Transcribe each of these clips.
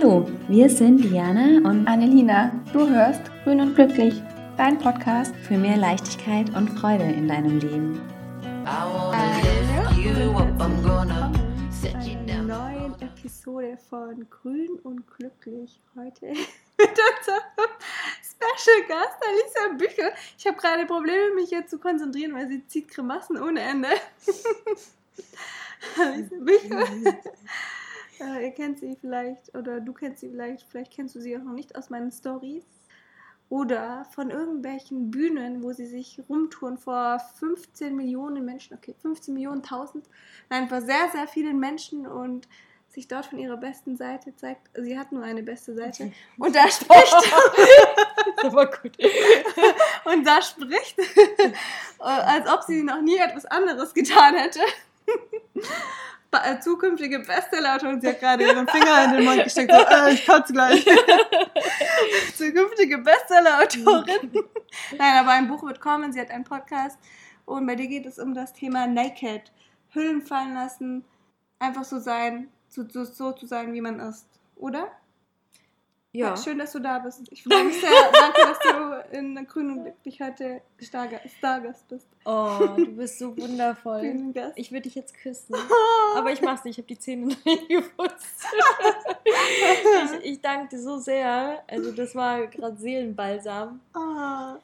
Hallo, wir sind Diana und Annelina. Du hörst Grün und Glücklich, dein Podcast für mehr Leichtigkeit und Freude in deinem Leben. Eine neuen Episode von Grün und Glücklich. Heute mit unserem Special Gast Alisa Bücher. Ich habe gerade Probleme, mich jetzt zu konzentrieren, weil sie zieht Grimassen ohne Ende. Alisa Bücher. Äh, ihr kennt sie vielleicht, oder du kennst sie vielleicht, vielleicht kennst du sie auch noch nicht aus meinen Stories. Oder von irgendwelchen Bühnen, wo sie sich rumtouren vor 15 Millionen Menschen, okay, 15 Millionen, 1000, nein, vor sehr, sehr vielen Menschen und sich dort von ihrer besten Seite zeigt. Sie hat nur eine beste Seite. Und da spricht. das war gut. und da spricht, als ob sie noch nie etwas anderes getan hätte. Ba- zukünftige Bestsellerautorin, sie hat gerade ihren Finger in den Mund gesteckt, so, äh, ich kotze gleich. zukünftige Bestsellerautorin. Nein, aber ein Buch wird kommen, sie hat einen Podcast und bei dir geht es um das Thema Naked. Hüllen fallen lassen, einfach so sein, so, so, so zu sein, wie man ist. Oder? Ja. Schön, dass du da bist. Ich freue mich sehr. Danke, dass du in Grün und Glücklich heute Starga- Stargast bist. Oh, du bist so wundervoll. Ich würde dich jetzt küssen. Aber ich mach's nicht, ich habe die Zähne noch nicht geputzt. ich, ich danke dir so sehr. Also das war gerade Seelenbalsam. Ah.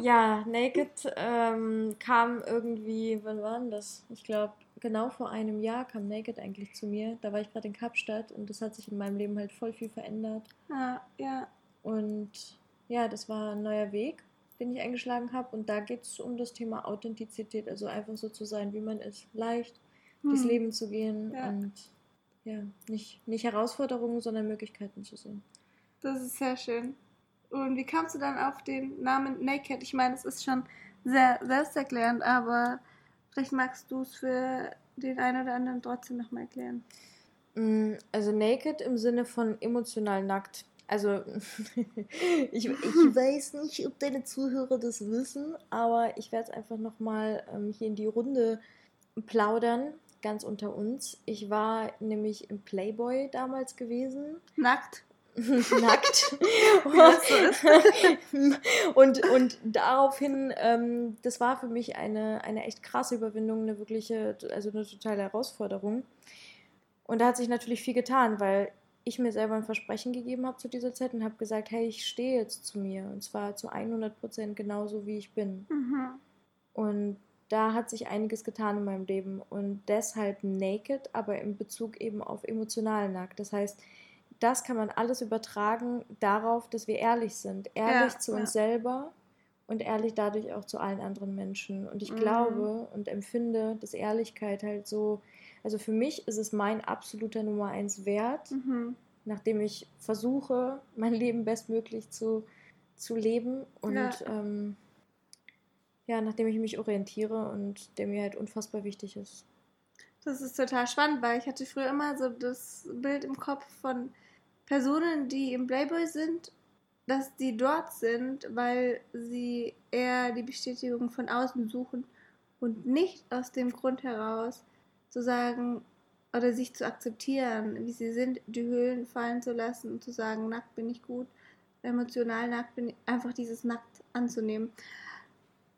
Ja, Naked ähm, kam irgendwie, wann war denn das? Ich glaube, genau vor einem Jahr kam Naked eigentlich zu mir. Da war ich gerade in Kapstadt und das hat sich in meinem Leben halt voll viel verändert. Ja, ja. Und ja, das war ein neuer Weg, den ich eingeschlagen habe. Und da geht es um das Thema Authentizität, also einfach so zu sein, wie man ist. Leicht durchs Hm. Leben zu gehen Ja. und ja, nicht, nicht Herausforderungen, sondern Möglichkeiten zu sehen. Das ist sehr schön. Und wie kamst du dann auf den Namen Naked? Ich meine, es ist schon sehr selbsterklärend, aber vielleicht magst du es für den einen oder anderen trotzdem nochmal erklären. Mm, Also naked im Sinne von emotional nackt. Also ich, ich weiß nicht, ob deine Zuhörer das wissen, aber ich werde es einfach nochmal ähm, hier in die Runde plaudern, ganz unter uns. Ich war nämlich im Playboy damals gewesen. Nackt. nackt. und, und daraufhin, ähm, das war für mich eine, eine echt krasse Überwindung, eine wirkliche, also eine totale Herausforderung. Und da hat sich natürlich viel getan, weil ich mir selber ein Versprechen gegeben habe zu dieser Zeit und habe gesagt, hey, ich stehe jetzt zu mir. Und zwar zu 100 Prozent genauso, wie ich bin. Mhm. Und da hat sich einiges getan in meinem Leben. Und deshalb naked, aber in Bezug eben auf emotional nackt. Das heißt, das kann man alles übertragen darauf, dass wir ehrlich sind. Ehrlich Ja, zu ja. uns selber und ehrlich dadurch auch zu allen anderen Menschen. Und ich Mhm. glaube und empfinde, dass Ehrlichkeit halt so, also für mich ist es mein absoluter Nummer eins Wert, Mhm. nachdem ich versuche, mein Leben bestmöglich zu, zu leben und Ja. ähm, ja, nachdem ich mich orientiere und der mir halt unfassbar wichtig ist. Das ist total spannend, weil ich hatte früher immer so das Bild im Kopf von Personen, die im Playboy sind, dass die dort sind, weil sie eher die Bestätigung von außen suchen und nicht aus dem Grund heraus zu sagen oder sich zu akzeptieren, wie sie sind, die Höhlen fallen zu lassen und zu sagen, nackt bin ich gut, emotional nackt bin ich, einfach dieses nackt anzunehmen.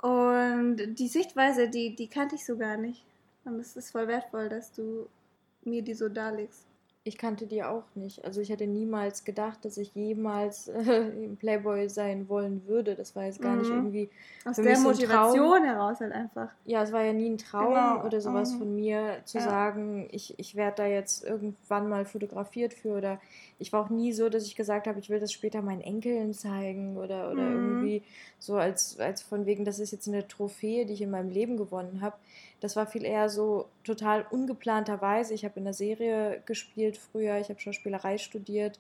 Und die Sichtweise, die, die kannte ich so gar nicht. Und es ist voll wertvoll, dass du mir die so darlegst. Ich kannte die auch nicht. Also ich hätte niemals gedacht, dass ich jemals äh, Playboy sein wollen würde. Das war jetzt gar nicht Mhm. irgendwie. Aus der mich so Motivation heraus halt einfach. Ja, es war ja nie ein Traum Genau. oder sowas Mhm. von mir, zu Ja. sagen, ich, ich werde da jetzt irgendwann mal fotografiert für. Oder ich war auch nie so, dass ich gesagt habe, ich will das später meinen Enkeln zeigen oder, oder Mhm. irgendwie so als, als von wegen, das ist jetzt eine Trophäe, die ich in meinem Leben gewonnen habe. Das war viel eher so total ungeplanterweise. Ich habe in der Serie gespielt früher, ich habe Schauspielerei studiert,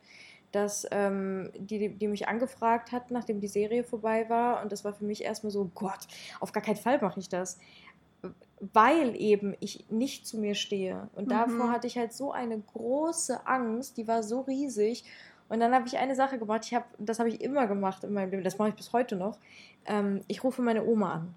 dass ähm, die, die mich angefragt hat, nachdem die Serie vorbei war. Und das war für mich erstmal so, Gott, auf gar keinen Fall mache ich das. Weil eben ich nicht zu mir stehe. Und Mhm. davor hatte ich halt so eine große Angst, die war so riesig. Und dann habe ich eine Sache gemacht, ich hab, das habe ich immer gemacht in meinem Leben, das mache ich bis heute noch. Ähm, ich rufe meine Oma an.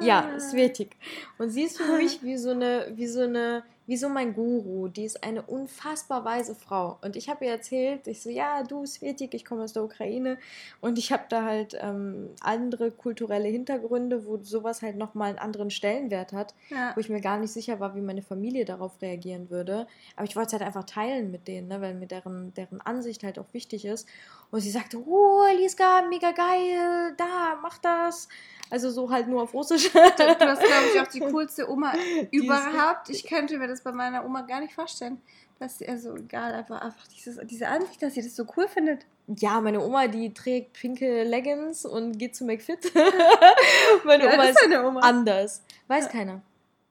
Ah. Ja, Svetik. Und sie ist für mich wie so eine, wie so eine wie so mein Guru. Die ist eine unfassbar weise Frau. Und ich habe ihr erzählt, ich so, ja, du Svetik, ich komme aus der Ukraine und ich habe da halt ähm, andere kulturelle Hintergründe, wo sowas halt nochmal einen anderen Stellenwert hat, ja. wo ich mir gar nicht sicher war, wie meine Familie darauf reagieren würde. Aber ich wollte es halt einfach teilen mit denen, ne, weil mir deren, deren Ansicht halt auch wichtig ist. Und sie sagte, oh, Liska, mega geil, da, mach das. Also so halt nur auf Russisch. Du, du hast, glaube ich, auch die coolste Oma überhaupt. Ich könnte mir das bei meiner Oma gar nicht vorstellen. Dass also egal, einfach, einfach dieses, diese Ansicht, dass sie das so cool findet. Ja, meine Oma, die trägt pinke Leggings und geht zu McFit. meine ja, Oma ist, ist Oma. anders. Weiß ja. keiner.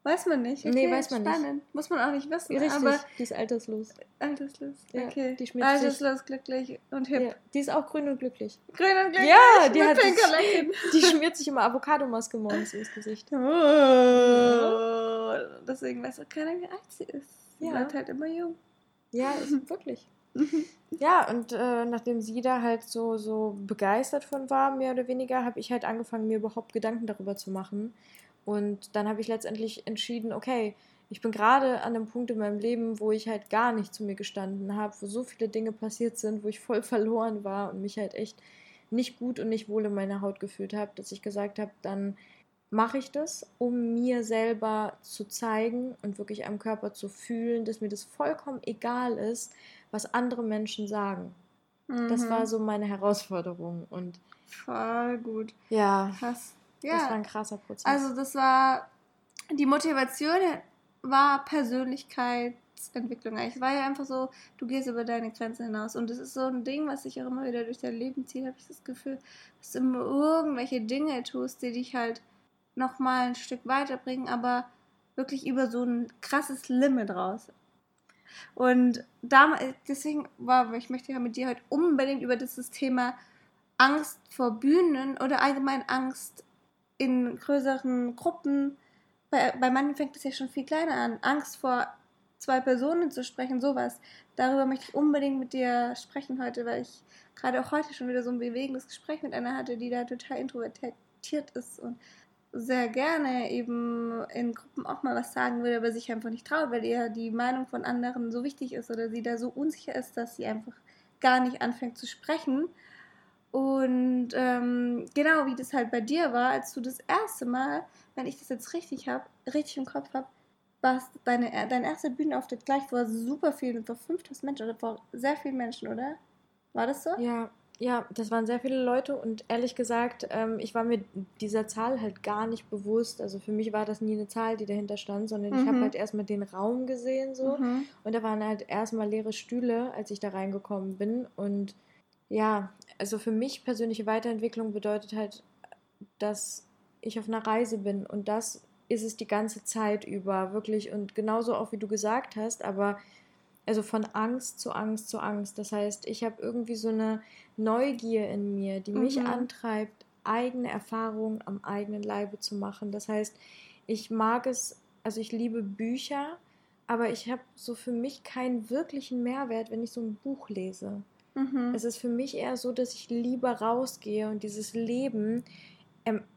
Weiß man nicht. Okay, nee, weiß man spannend. nicht. Muss man auch nicht wissen. Richtig, aber die ist alterslos. Alterslos, okay. Ja, die alterslos, glücklich und hip. Ja, die ist auch grün und glücklich. Grün und glücklich? Ja, die, hat sich, die schmiert sich immer Avocadomaske morgens ins Gesicht. Oh, ja. Deswegen weiß auch keiner, wie alt sie ist. Sie ja. bleibt halt immer jung. Ja, ist wirklich. ja, und äh, nachdem sie da halt so, so begeistert von war, mehr oder weniger, habe ich halt angefangen, mir überhaupt Gedanken darüber zu machen und dann habe ich letztendlich entschieden, okay, ich bin gerade an einem Punkt in meinem Leben, wo ich halt gar nicht zu mir gestanden habe, wo so viele Dinge passiert sind, wo ich voll verloren war und mich halt echt nicht gut und nicht wohl in meiner Haut gefühlt habe, dass ich gesagt habe, dann mache ich das, um mir selber zu zeigen und wirklich am Körper zu fühlen, dass mir das vollkommen egal ist, was andere Menschen sagen. Mhm. Das war so meine Herausforderung und voll gut. Ja. Krass. Ja. Das war ein krasser Prozess. Also das war die Motivation war Persönlichkeitsentwicklung. Es war ja einfach so, du gehst über deine Grenzen hinaus. Und das ist so ein Ding, was sich auch immer wieder durch dein Leben zieht, habe ich das Gefühl, dass du immer irgendwelche Dinge tust, die dich halt nochmal ein Stück weiterbringen, aber wirklich über so ein krasses Limit raus. Und da, deswegen war, ich möchte ja mit dir heute unbedingt über dieses Thema Angst vor Bühnen oder allgemein Angst in größeren Gruppen, bei, bei manchen fängt es ja schon viel kleiner an, Angst vor zwei Personen zu sprechen, sowas. Darüber möchte ich unbedingt mit dir sprechen heute, weil ich gerade auch heute schon wieder so ein bewegendes Gespräch mit einer hatte, die da total introvertiert ist und sehr gerne eben in Gruppen auch mal was sagen würde, aber sich einfach nicht traut, weil ihr die Meinung von anderen so wichtig ist oder sie da so unsicher ist, dass sie einfach gar nicht anfängt zu sprechen. Und ähm, genau wie das halt bei dir war, als du das erste Mal, wenn ich das jetzt richtig habe, richtig im Kopf habe, warst deine, dein erster Bühnenauftritt gleich vor super vielen, vor 5000 Menschen oder vor sehr vielen Menschen, oder? War das so? Ja, ja, das waren sehr viele Leute und ehrlich gesagt, ähm, ich war mir dieser Zahl halt gar nicht bewusst. Also für mich war das nie eine Zahl, die dahinter stand, sondern mhm. ich habe halt erstmal den Raum gesehen so mhm. und da waren halt erstmal leere Stühle, als ich da reingekommen bin und ja, also für mich persönliche Weiterentwicklung bedeutet halt, dass ich auf einer Reise bin und das ist es die ganze Zeit über, wirklich und genauso auch wie du gesagt hast, aber also von Angst zu Angst zu Angst. Das heißt, ich habe irgendwie so eine Neugier in mir, die mich mhm. antreibt, eigene Erfahrungen am eigenen Leibe zu machen. Das heißt, ich mag es, also ich liebe Bücher, aber ich habe so für mich keinen wirklichen Mehrwert, wenn ich so ein Buch lese. Mhm. Es ist für mich eher so, dass ich lieber rausgehe und dieses Leben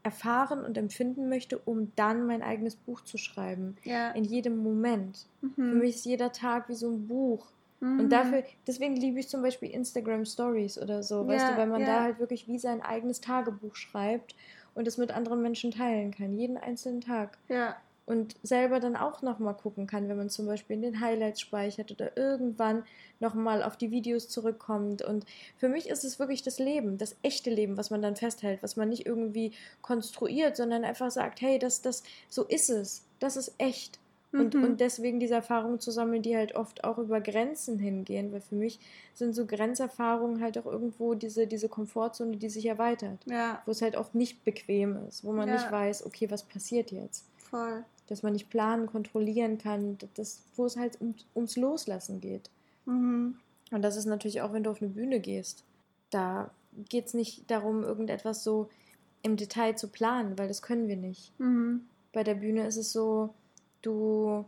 erfahren und empfinden möchte, um dann mein eigenes Buch zu schreiben. Ja. In jedem Moment. Mhm. Für mich ist jeder Tag wie so ein Buch. Mhm. Und dafür, deswegen liebe ich zum Beispiel Instagram Stories oder so, ja, weißt du, weil man ja. da halt wirklich wie sein eigenes Tagebuch schreibt und es mit anderen Menschen teilen kann, jeden einzelnen Tag. Ja und selber dann auch nochmal gucken kann, wenn man zum Beispiel in den Highlights speichert oder irgendwann nochmal auf die Videos zurückkommt. Und für mich ist es wirklich das Leben, das echte Leben, was man dann festhält, was man nicht irgendwie konstruiert, sondern einfach sagt, hey, das, das, so ist es, das ist echt. Und, mhm. und deswegen diese Erfahrungen zu sammeln, die halt oft auch über Grenzen hingehen, weil für mich sind so Grenzerfahrungen halt auch irgendwo diese, diese Komfortzone, die sich erweitert. Ja. Wo es halt oft nicht bequem ist, wo man ja. nicht weiß, okay, was passiert jetzt. Voll dass man nicht planen, kontrollieren kann, das, wo es halt um, ums Loslassen geht. Mhm. Und das ist natürlich auch, wenn du auf eine Bühne gehst. Da geht es nicht darum, irgendetwas so im Detail zu planen, weil das können wir nicht. Mhm. Bei der Bühne ist es so, du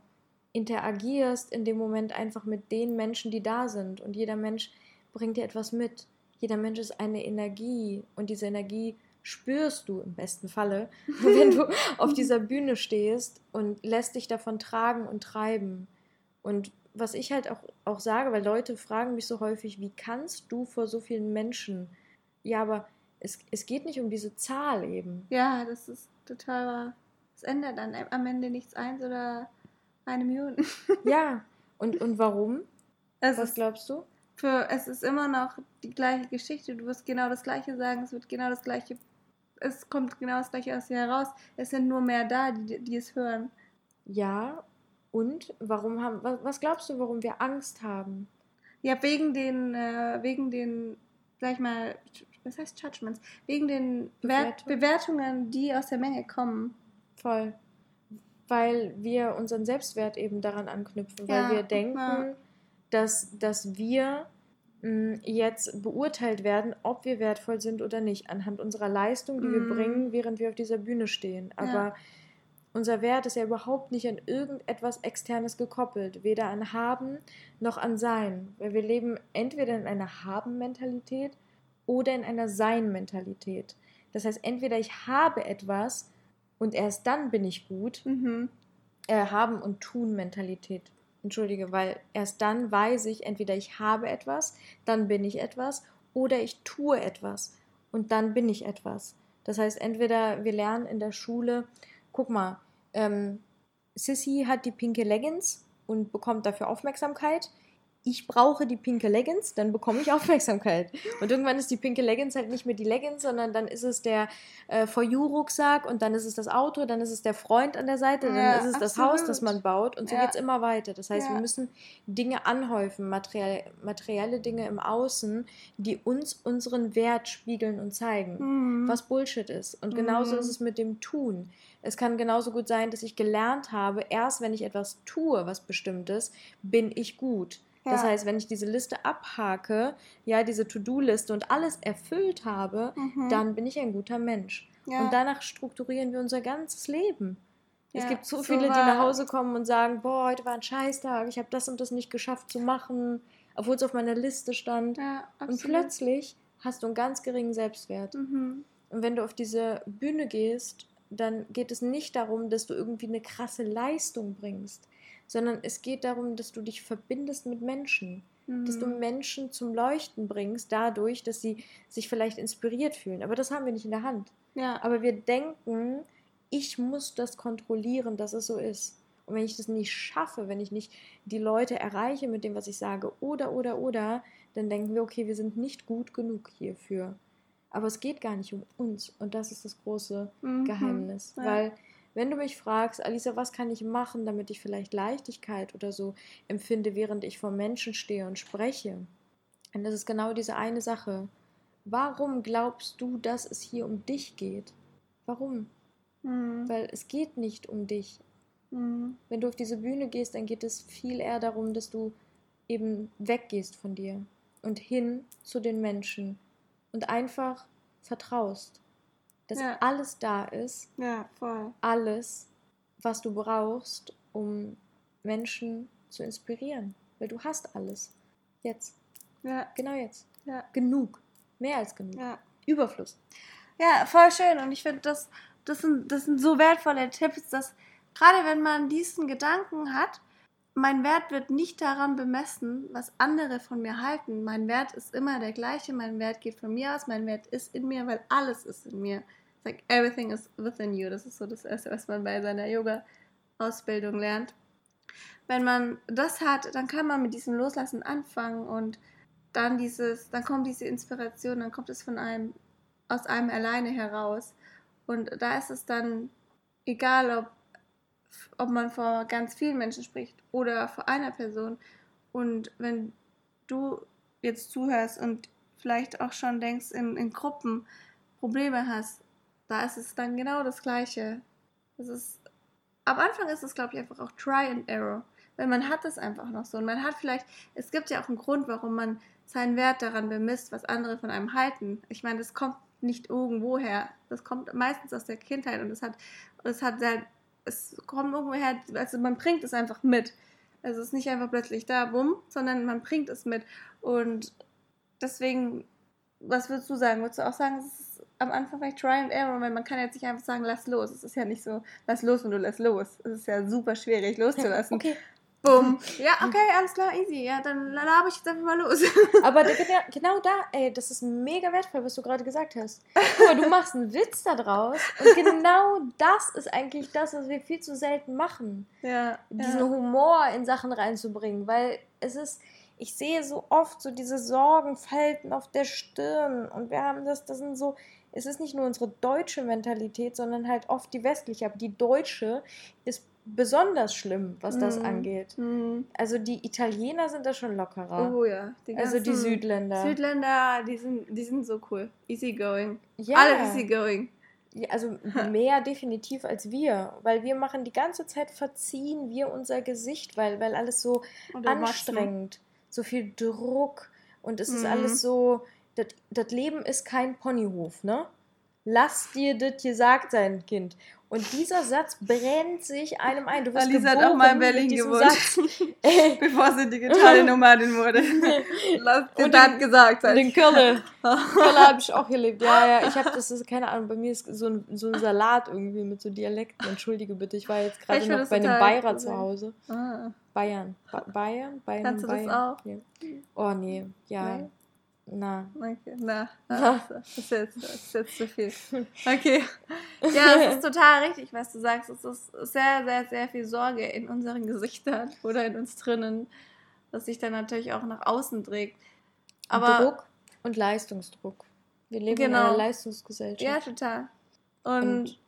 interagierst in dem Moment einfach mit den Menschen, die da sind. Und jeder Mensch bringt dir etwas mit. Jeder Mensch ist eine Energie und diese Energie spürst du im besten Falle, wenn du auf dieser Bühne stehst und lässt dich davon tragen und treiben. Und was ich halt auch, auch sage, weil Leute fragen mich so häufig, wie kannst du vor so vielen Menschen? Ja, aber es, es geht nicht um diese Zahl eben. Ja, das ist total wahr. Es ändert dann am Ende nichts eins oder eine Million. ja, und, und warum? Es Was glaubst du? Für, es ist immer noch die gleiche Geschichte. Du wirst genau das Gleiche sagen. Es wird genau das Gleiche. Es kommt genau das Gleiche aus dir heraus. Es sind nur mehr da, die, die es hören. Ja, und warum haben, was, glaubst du, warum wir Angst haben? Ja, wegen den, äh, wegen den, sag ich mal, was heißt Judgments? Wegen den Bewertung. Bewertungen, die aus der Menge kommen. Voll. Weil wir unseren Selbstwert eben daran anknüpfen, ja, weil wir denken, ja. dass, dass wir jetzt beurteilt werden, ob wir wertvoll sind oder nicht, anhand unserer Leistung, die mm. wir mhm. bringen, während wir auf dieser Bühne stehen. Aber ja unser Wert ist ja überhaupt nicht an irgendetwas Externes gekoppelt, weder an Haben noch an Sein. Weil wir leben entweder in einer Haben-Mentalität oder in einer Sein-Mentalität. Das heißt, entweder ich habe etwas und erst dann bin ich gut, mhm. äh, Haben- und Tun-Mentalität. Entschuldige, weil erst dann weiß ich, entweder ich habe etwas, dann bin ich etwas, oder ich tue etwas und dann bin ich etwas. Das heißt, entweder wir lernen in der Schule, guck mal, ähm, Sissy hat die pinke Leggings und bekommt dafür Aufmerksamkeit. Ich brauche die pinke Leggings, dann bekomme ich Aufmerksamkeit. Und irgendwann ist die pinke Leggings halt nicht mehr die Leggings, sondern dann ist es der äh, For You-Rucksack und dann ist es das Auto, dann ist es der Freund an der Seite, dann ja, ist es absolut. das Haus, das man baut und so ja. geht es immer weiter. Das heißt, ja. wir müssen Dinge anhäufen, materiell, materielle Dinge im Außen, die uns unseren Wert spiegeln und zeigen, mhm. was Bullshit ist. Und genauso mhm. ist es mit dem Tun. Es kann genauso gut sein, dass ich gelernt habe, erst wenn ich etwas tue, was bestimmtes, bin ich gut. Ja. Das heißt, wenn ich diese Liste abhake, ja, diese To-Do-Liste und alles erfüllt habe, mhm. dann bin ich ein guter Mensch. Ja. Und danach strukturieren wir unser ganzes Leben. Ja, es gibt so, so viele, die nach Hause kommen und sagen, boah, heute war ein Scheißtag, ich habe das und das nicht geschafft zu machen, obwohl es auf meiner Liste stand. und plötzlich hast du einen ganz geringen Selbstwert. Mhm. Und wenn du auf diese Bühne gehst dann geht es nicht darum, dass du irgendwie eine krasse Leistung bringst, sondern es geht darum, dass du dich verbindest mit Menschen, mhm. dass du mhm. Menschen zum Leuchten bringst, dadurch, dass sie sich vielleicht inspiriert fühlen. Aber das haben wir nicht in der Hand. Ja. Aber wir denken, ich muss das kontrollieren, dass es so ist. Und wenn ich das nicht schaffe, wenn ich nicht die Leute erreiche mit dem, was ich sage, oder, oder, oder, dann denken wir, okay, wir sind nicht gut genug hierfür. Aber es geht gar nicht um uns. Und das ist das große mhm. Geheimnis. Ja. Weil, wenn du mich fragst, Alisa, was kann ich machen, damit ich vielleicht Leichtigkeit oder so empfinde, während ich vor Menschen stehe und spreche? Das ist genau diese eine Sache. Warum glaubst du, dass es hier um dich geht? Warum? Mhm. Weil es geht nicht um dich. Mhm. Wenn du auf diese Bühne gehst, dann geht es viel eher darum, dass du eben weggehst von dir und hin zu den Menschen, und einfach vertraust, dass ja. alles da ist. Ja, voll. Alles, was du brauchst, um Menschen zu inspirieren. Weil du hast alles. Jetzt. Ja. Genau jetzt. Ja. Genug. Mehr als genug. Ja. Überfluss. Ja, voll schön. Und ich finde, das, das, sind, das sind so wertvolle Tipps, dass gerade wenn man diesen Gedanken hat, mein Wert wird nicht daran bemessen, was andere von mir halten. Mein Wert ist immer der gleiche. Mein Wert geht von mir aus. Mein Wert ist in mir, weil alles ist in mir. It's like everything is within you. Das ist so das Erste, was man bei seiner Yoga-Ausbildung lernt. Wenn man das hat, dann kann man mit diesem Loslassen anfangen und dann dieses, dann kommt diese Inspiration, dann kommt es von einem, aus einem alleine heraus. Und da ist es dann egal, ob ob man vor ganz vielen Menschen spricht oder vor einer Person. Und wenn du jetzt zuhörst und vielleicht auch schon denkst, in, in Gruppen Probleme hast, da ist es dann genau das Gleiche. Das ist, am Anfang ist es, glaube ich, einfach auch Try and Error. Weil man hat es einfach noch so. Und man hat vielleicht, es gibt ja auch einen Grund, warum man seinen Wert daran bemisst, was andere von einem halten. Ich meine, das kommt nicht irgendwoher. Das kommt meistens aus der Kindheit und es hat, es hat sehr es kommt irgendwoher, also man bringt es einfach mit. Also es ist nicht einfach plötzlich da, bumm, sondern man bringt es mit. Und deswegen, was würdest du sagen? Würdest du auch sagen, es ist am Anfang vielleicht Try and Error, weil man kann jetzt nicht einfach sagen, lass los. Es ist ja nicht so, lass los und du lass los. Es ist ja super schwierig loszulassen. Okay, Bumm. Ja, okay, alles klar, easy. Ja, dann laber ich jetzt einfach mal los. Aber genau, genau da, ey, das ist mega wertvoll, was du gerade gesagt hast. Guck mal, du machst einen Witz da draus und genau das ist eigentlich das, was wir viel zu selten machen. Ja. Diesen ja. Humor in Sachen reinzubringen, weil es ist, ich sehe so oft so diese Sorgenfalten auf der Stirn und wir haben das, das sind so, es ist nicht nur unsere deutsche Mentalität, sondern halt oft die westliche, aber die deutsche ist besonders schlimm, was das Mhm. angeht. Mhm. Also die Italiener sind da schon lockerer. Oh ja. Die also die Südländer. Südländer, die sind, die sind so cool. Easy going. ja, Alle easy going. ja, also mehr definitiv als wir, weil wir machen die ganze Zeit verziehen wir unser Gesicht, weil, weil alles so anstrengend, so viel Druck und es ist Mhm. alles so, das- das Leben ist kein Ponyhof, ne? Lass dir das gesagt sein, Kind. Und dieser Satz brennt sich einem ein. Du wirst Alisa hat auch mal in Berlin gewohnt. Bevor sie digitale Nomadin wurde. Lass Und das in- gesagt. Und in Köln. Köln habe ich auch gelebt. Ja, ja, ich habe das ist keine Ahnung. Bei mir ist so ein, so ein Salat irgendwie mit so Dialekten. Entschuldige bitte, ich war jetzt gerade noch das bei einem Bayer zu Hause. Ah. Bayern. Ba Bayern? Bayern? Kannst du das Bayern. auch? Ja. Oh nee, ja. Nee? Na. Okay, na, na, das ist jetzt, das ist jetzt zu viel. Okay. Ja, es ist total richtig, was du sagst. Es ist sehr, sehr, sehr viel Sorge in unseren Gesichtern oder in uns drinnen, das sich dann natürlich auch nach außen trägt. Aber Druck und Leistungsdruck. Wir leben in Genau. einer Leistungsgesellschaft. ja, total. Und,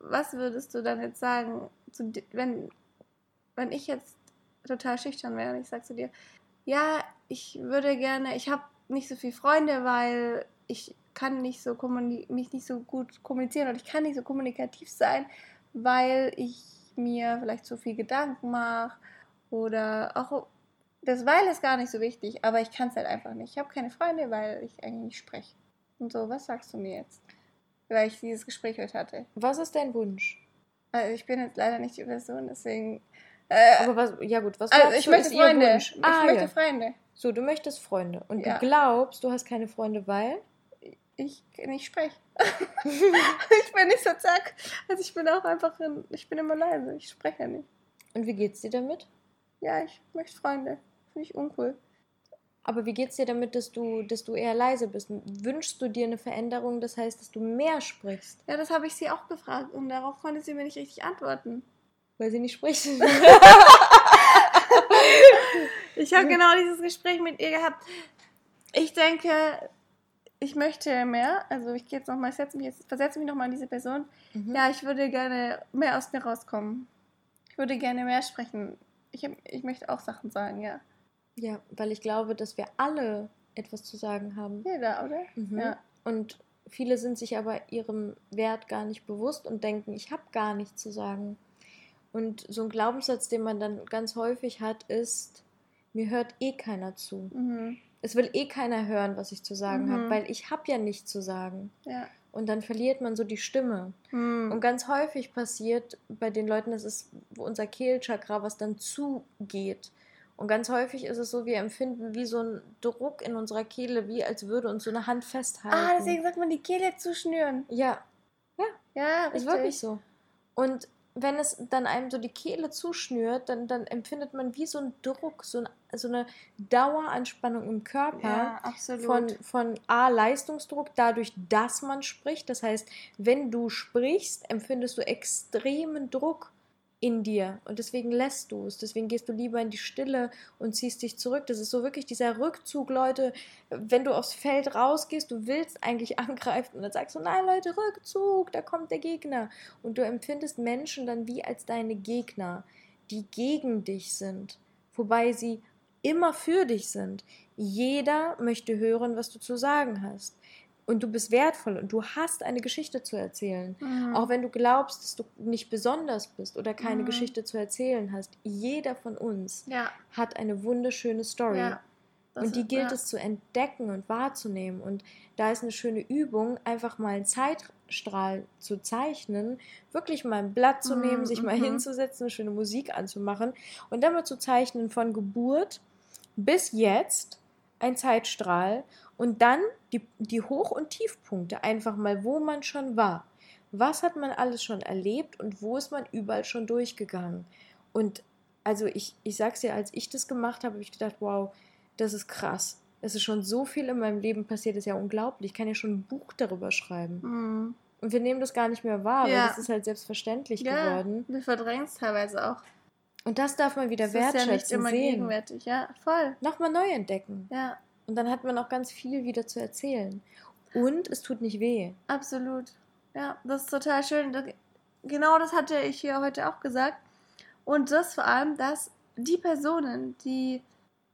was würdest du dann jetzt sagen, zu, wenn, wenn ich jetzt total schüchtern wäre und ich sag zu dir, ja, ich würde gerne, ich habe nicht so viele Freunde, weil ich kann nicht so mich nicht so gut kommunizieren und ich kann nicht so kommunikativ sein, weil ich mir vielleicht zu viel Gedanken mache oder auch das weil ist gar nicht so wichtig, aber ich kann es halt einfach nicht. Ich habe keine Freunde, weil ich eigentlich nicht spreche. Und so, was sagst du mir jetzt? Weil ich dieses Gespräch heute hatte. Was ist dein Wunsch? Also ich bin jetzt leider nicht die Person, deswegen. Äh, Aber was, ja gut, was also ich möchte Freunde. Ich Ah, möchte ja. Freunde. So, du möchtest Freunde. Und Ja. du glaubst, du hast keine Freunde, weil? Ich nicht spreche. ich bin nicht so zack. Also ich bin auch einfach, in, ich bin immer leise. Ich spreche ja nicht. Und wie geht's dir damit? Ja, ich möchte Freunde. Finde ich uncool. Aber wie geht's dir damit, dass du, dass du eher leise bist? Wünschst du dir eine Veränderung, das heißt, dass du mehr sprichst? Ja, das habe ich sie auch gefragt und darauf konnte sie mir nicht richtig antworten. Weil sie nicht spricht. Ich habe genau dieses Gespräch mit ihr gehabt. Ich denke, ich möchte mehr. Also ich gehe jetzt nochmal, versetze mich nochmal in diese Person. Mhm. Ja, ich würde gerne mehr aus mir rauskommen. Ich würde gerne mehr sprechen. Ich, hab, ich möchte auch Sachen sagen, ja. ja, weil ich glaube, dass wir alle etwas zu sagen haben. Jeder, oder? Mhm. Ja. Und viele sind sich aber ihrem Wert gar nicht bewusst und denken, ich habe gar nichts zu sagen. Und so ein Glaubenssatz, den man dann ganz häufig hat, ist, mir hört eh keiner zu. Mhm. Es will eh keiner hören, was ich zu sagen Mhm. habe, weil ich habe ja nichts zu sagen. Ja. Und dann verliert man so die Stimme. Mhm. Und ganz häufig passiert bei den Leuten, das ist unser Kehlchakra, was dann zugeht. Und ganz häufig ist es so, wir empfinden wie so ein Druck in unserer Kehle, wie als würde uns so eine Hand festhalten. Ah, deswegen sagt man die Kehle zuschnüren. Ja, Ja, ist wirklich so. Und wenn es dann einem so die Kehle zuschnürt, dann, dann empfindet man wie so einen Druck, so, ein, so eine Daueranspannung im Körper. Ja, von, von A, Leistungsdruck, dadurch, dass man spricht. Das heißt, wenn du sprichst, empfindest du extremen Druck in dir und deswegen lässt du es. Deswegen gehst du lieber in die Stille und ziehst dich zurück. Das ist so wirklich dieser Rückzug, Leute. Wenn du aufs Feld rausgehst, du willst eigentlich angreifen und dann sagst du, nein, Leute, Rückzug, da kommt der Gegner. Und du empfindest Menschen dann wie als deine Gegner, die gegen dich sind, wobei sie immer für dich sind. Jeder möchte hören, was du zu sagen hast. Und du bist wertvoll und du hast eine Geschichte zu erzählen. Mhm. Auch wenn du glaubst, dass du nicht besonders bist oder keine Mhm. Geschichte zu erzählen hast. Jeder von uns ja, hat eine wunderschöne Story. ja. Und die ist- gilt ja. es zu entdecken und wahrzunehmen. Und da ist eine schöne Übung, einfach mal einen Zeitstrahl zu zeichnen, wirklich mal ein Blatt zu Mhm, nehmen, sich mal mhm. hinzusetzen, eine schöne Musik anzumachen und dann mal zu zeichnen von Geburt bis jetzt ein Zeitstrahl und dann die, die Hoch- und Tiefpunkte, einfach mal, wo man schon war. Was hat man alles schon erlebt und wo ist man überall schon durchgegangen? Und also ich, ich sag's dir, als ich das gemacht habe, habe ich gedacht, wow, das ist krass. Es ist schon so viel in meinem Leben passiert, das ist ja unglaublich. Ich kann ja schon ein Buch darüber schreiben. Mhm. Und wir nehmen das gar nicht mehr wahr, Ja. weil das ist halt selbstverständlich Ja, geworden. wir verdrängen es teilweise auch. Und das darf man wieder Das ist ja nicht wertschätzen, immer sehen. gegenwärtig. Ja, voll. Nochmal neu entdecken. Ja, Und dann hat man auch ganz viel wieder zu erzählen. Und es tut nicht weh. absolut. Ja, das ist total schön. Genau das hatte ich hier heute auch gesagt. Und das vor allem, dass die Personen, die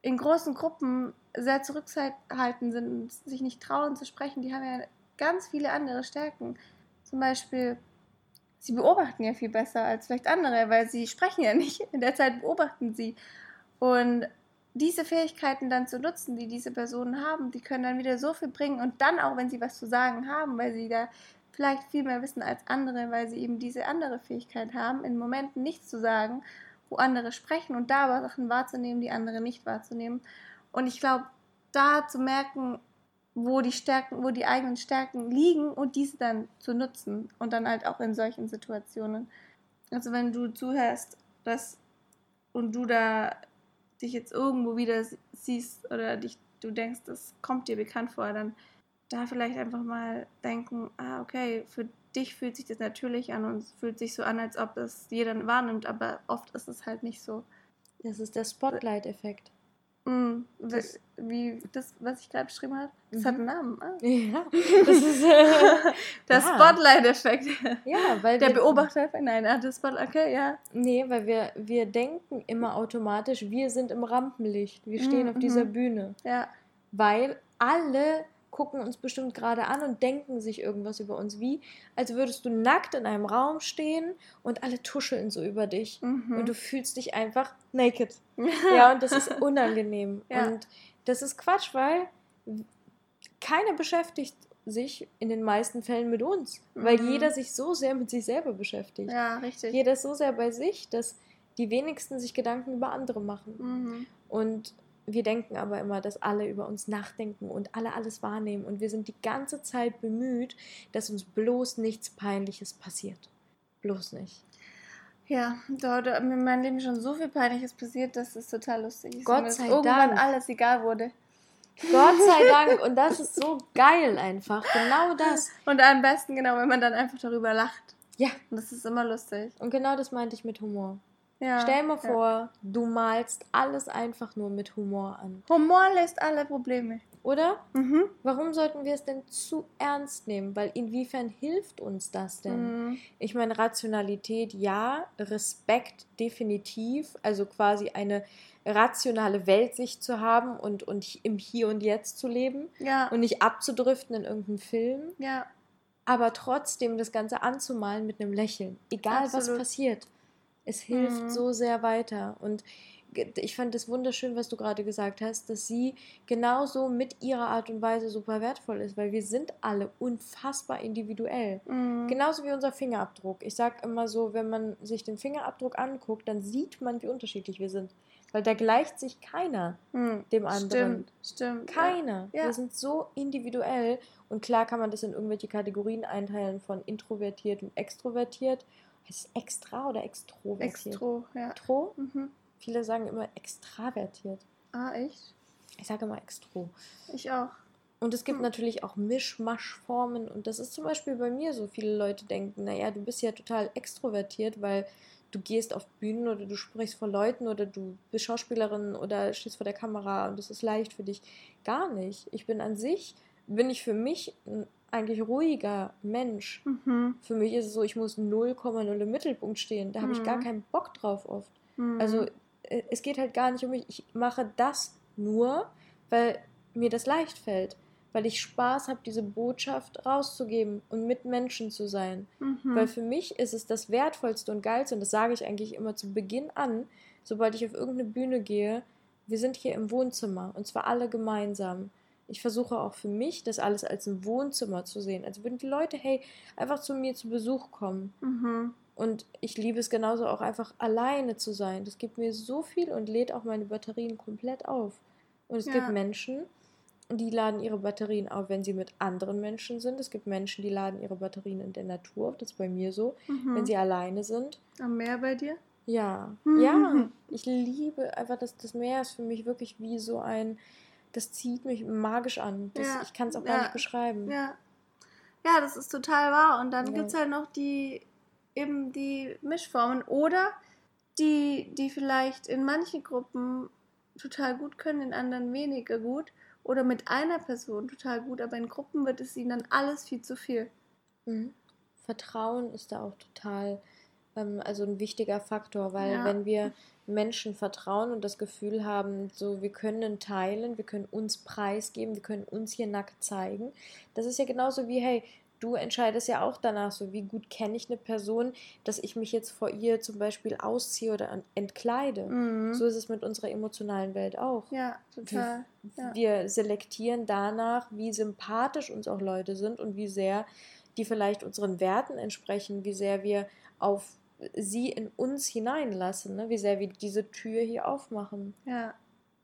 in großen Gruppen sehr zurückhaltend sind und sich nicht trauen zu sprechen, die haben ja ganz viele andere Stärken. Zum Beispiel, sie beobachten ja viel besser als vielleicht andere, weil sie sprechen ja nicht. In der Zeit beobachten sie. Und diese Fähigkeiten dann zu nutzen, die diese Personen haben, die können dann wieder so viel bringen und dann auch, wenn sie was zu sagen haben, weil sie da vielleicht viel mehr wissen als andere, weil sie eben diese andere Fähigkeit haben, in Momenten nichts zu sagen, wo andere sprechen und da aber Sachen wahrzunehmen, die andere nicht wahrzunehmen. Und ich glaube, da zu merken, wo die Stärken, wo die eigenen Stärken liegen und diese dann zu nutzen und dann halt auch in solchen Situationen. Also wenn du zuhörst, dass und du da dich jetzt irgendwo wieder siehst oder dich, du denkst, das kommt dir bekannt vor, dann da vielleicht einfach mal denken, ah, okay, für dich fühlt sich das natürlich an und fühlt sich so an, als ob es jeder wahrnimmt, aber oft ist es halt nicht so. Das ist der Spotlight-Effekt. Mm, Das- wie das, was ich gerade beschrieben habe, das Mhm. hat einen Namen. Ah. Ja, das ist. Äh, Der Ja. Spotlight-Effekt. ja, weil Der wir, Beobachter, nein, ah, das Spotlight, okay, ja. Nee, weil wir, wir denken immer automatisch, wir sind im Rampenlicht. Wir stehen Mhm, auf dieser mhm. Bühne. Ja, Weil alle gucken uns bestimmt gerade an und denken sich irgendwas über uns. Wie, als würdest du nackt in einem Raum stehen und alle tuscheln so über dich. mhm. Und du fühlst dich einfach naked. Ja, und das ist unangenehm. Ja. Und das ist Quatsch, weil keiner beschäftigt sich in den meisten Fällen mit uns. Weil Mhm. jeder sich so sehr mit sich selber beschäftigt. ja, richtig. Jeder ist so sehr bei sich, dass die wenigsten sich Gedanken über andere machen. Mhm. Und wir denken aber immer, dass alle über uns nachdenken und alle alles wahrnehmen. Und wir sind die ganze Zeit bemüht, dass uns bloß nichts Peinliches passiert. Bloß nicht. Ja, da, da mir in meinem Leben schon so viel Peinliches passiert, dass es total lustig ist. Gott sei irgendwann Dank. alles egal wurde. Gott sei Dank. Und das ist so geil einfach. Genau das. Und am besten, genau, wenn man dann einfach darüber lacht. Ja. Und das ist immer lustig. Und genau das meinte ich mit Humor. Ja. Stell mal ja. vor, du malst alles einfach nur mit Humor an. Humor löst alle Probleme. Oder? Mhm. Warum sollten wir es denn zu ernst nehmen? Weil inwiefern hilft uns das denn? Mhm. Ich meine, Rationalität ja, Respekt definitiv, also quasi eine rationale Weltsicht zu haben und, und im Hier und Jetzt zu leben Ja. und nicht abzudriften in irgendeinem Film, ja. aber trotzdem das Ganze anzumalen mit einem Lächeln, egal was Absolut. passiert. Es hilft Mhm. so sehr weiter und ich fand es wunderschön, was du gerade gesagt hast, dass sie genauso mit ihrer Art und Weise super wertvoll ist, weil wir sind alle unfassbar individuell. Mhm. Genauso wie unser Fingerabdruck. Ich sag immer so, wenn man sich den Fingerabdruck anguckt, dann sieht man, wie unterschiedlich wir sind. Weil da gleicht sich keiner Mhm. dem anderen. Stimmt, stimmt. Keiner. Ja. Wir sind so individuell. Und klar kann man das in irgendwelche Kategorien einteilen von introvertiert und extrovertiert. Heißt es extra oder extrovertiert? Extro, ja. Extro? Mhm. Viele sagen immer extravertiert. Ah, echt? Ich sage immer extro. Ich auch. Und es gibt Hm. natürlich auch Mischmaschformen. Und das ist zum Beispiel bei mir so. Viele Leute denken, naja, du bist ja total extrovertiert, weil du gehst auf Bühnen oder du sprichst vor Leuten oder du bist Schauspielerin oder stehst vor der Kamera und das ist leicht für dich. Gar nicht. Ich bin an sich, bin ich für mich ein eigentlich ruhiger Mensch. Mhm. Für mich ist es so, ich muss 0,0 im Mittelpunkt stehen. Da habe ich gar Mhm. keinen Bock drauf oft. Mhm. Also äh, es geht halt gar nicht um mich. Ich mache das nur, weil mir das leicht fällt. Weil ich Spaß habe, diese Botschaft rauszugeben und mit Menschen zu sein. Mhm. Weil für mich ist es das Wertvollste und Geilste, und das sage ich eigentlich immer zu Beginn an, sobald ich auf irgendeine Bühne gehe, wir sind hier im Wohnzimmer und zwar alle gemeinsam. Ich versuche auch für mich, das alles als ein Wohnzimmer zu sehen. Also würden die Leute, hey, einfach zu mir zu Besuch kommen. Mhm. Und ich liebe es genauso auch einfach alleine zu sein. Das gibt mir so viel und lädt auch meine Batterien komplett auf. Und es Ja. gibt Menschen, die laden ihre Batterien auf, wenn sie mit anderen Menschen sind. Es gibt Menschen, die laden ihre Batterien in der Natur auf. Das ist bei mir so. Mhm. Wenn sie alleine sind. Am Meer bei dir? Ja, ja. Ich liebe einfach, das, das Meer ist für mich wirklich wie so ein, das zieht mich magisch an. Das, Ja, Ich kann es auch gar ja, nicht beschreiben. Ja. Ja, das ist total wahr. Und dann Ja. gibt es halt noch die, eben die Mischformen. Oder die, die vielleicht in manchen Gruppen total gut können, in anderen weniger gut. Oder mit einer Person total gut, aber in Gruppen wird es ihnen dann alles viel zu viel. Mhm. Vertrauen ist da auch total, ähm, also ein wichtiger Faktor, weil Ja. wenn wir Menschen vertrauen und das Gefühl haben, so wir können teilen, wir können uns preisgeben, wir können uns hier nackt zeigen, das ist ja genauso wie, hey, du entscheidest ja auch danach, so wie gut kenne ich eine Person, dass ich mich jetzt vor ihr zum Beispiel ausziehe oder entkleide. Mhm. So ist es mit unserer emotionalen Welt auch. Ja, total. Ja. Wir selektieren danach, wie sympathisch uns auch Leute sind und wie sehr die vielleicht unseren Werten entsprechen, wie sehr wir auf sie in uns hineinlassen, ne? wie sehr wir diese Tür hier aufmachen. Ja.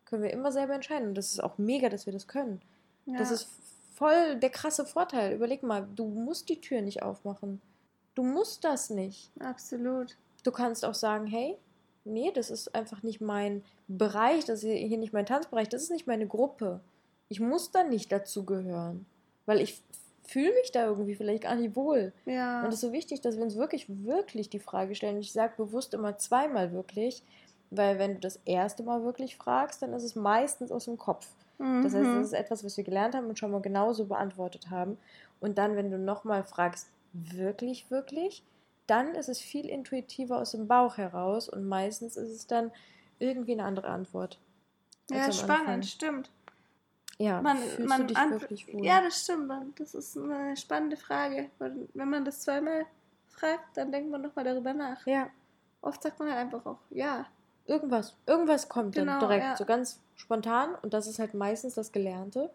Können wir immer selber entscheiden. Und das ist auch mega, dass wir das können. ja. Das ist voll der krasse Vorteil. Überleg mal, du musst die Tür nicht aufmachen. Du musst das nicht. absolut. Du kannst auch sagen, hey, nee, das ist einfach nicht mein Bereich, das ist hier nicht mein Tanzbereich, das ist nicht meine Gruppe. Ich muss da nicht dazugehören, weil ich fühle mich da irgendwie vielleicht gar nicht wohl. Ja. Und es ist so wichtig, dass wir uns wirklich, wirklich die Frage stellen. Ich sage bewusst immer zweimal wirklich, weil wenn du das erste Mal wirklich fragst, dann ist es meistens aus dem Kopf. Das heißt, Mhm. das ist etwas, was wir gelernt haben und schon mal genauso beantwortet haben. Und dann, wenn du nochmal fragst, wirklich, wirklich, dann ist es viel intuitiver aus dem Bauch heraus und meistens ist es dann irgendwie eine andere Antwort. ja, spannend, Anfang. stimmt. Ja, Man, man dich wirklich wohl? Ja, das stimmt. Das ist eine spannende Frage. Wenn man das zweimal fragt, dann denkt man nochmal darüber nach. ja, Oft sagt man halt einfach auch ja. irgendwas. Irgendwas kommt Genau, dann direkt, ja. so ganz spontan und das ist halt meistens das Gelernte.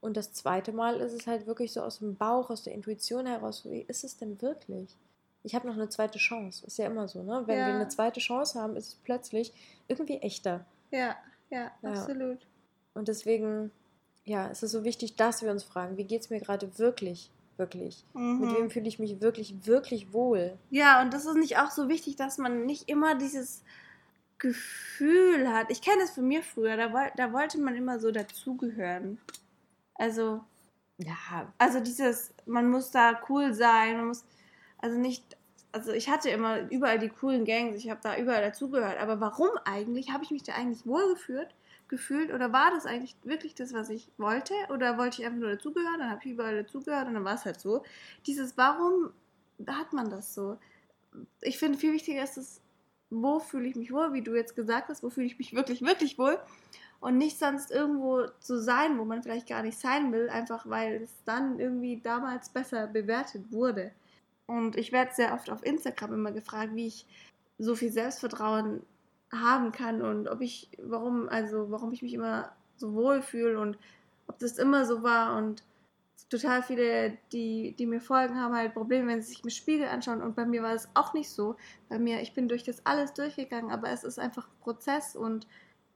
Und das zweite Mal ist es halt wirklich so aus dem Bauch, aus der Intuition heraus, wie ist es denn wirklich? Ich habe noch eine zweite Chance. Ist ja immer so, ne? Wenn Ja. wir eine zweite Chance haben, ist es plötzlich irgendwie echter. Ja, ja, Ja. absolut. Und deswegen, ja, es ist so wichtig, dass wir uns fragen, wie geht es mir gerade wirklich, wirklich? Mit Mhm. wem fühle ich mich wirklich, wirklich wohl? Ja, und das ist nicht auch so wichtig, dass man nicht immer dieses Gefühl hat. Ich kenne es von mir früher, da, da wollte man immer so dazugehören. Also, Ja, also dieses, man muss da cool sein, man muss, also nicht, also ich hatte immer überall die coolen Gangs, ich habe da überall dazugehört, aber warum eigentlich? Habe ich mich da eigentlich wohlgefühlt? Gefühlt oder war das eigentlich wirklich das, was ich wollte oder wollte ich einfach nur dazugehören, dann habe ich überall dazugehört und dann war es halt so. Dieses Warum hat man das so? Ich finde viel wichtiger ist es, wo fühle ich mich wohl, wie du jetzt gesagt hast, wo fühle ich mich wirklich, wirklich wohl und nicht sonst irgendwo zu sein, wo man vielleicht gar nicht sein will, einfach weil es dann irgendwie damals besser bewertet wurde. Und ich werde sehr oft auf Instagram immer gefragt, wie ich so viel Selbstvertrauen haben kann und ob ich, warum, also warum ich mich immer so wohl fühle und ob das immer so war und total viele, die, die mir folgen, haben halt Probleme, wenn sie sich im Spiegel anschauen und bei mir war es auch nicht so. Bei mir, ich bin durch das alles durchgegangen, aber es ist einfach ein Prozess und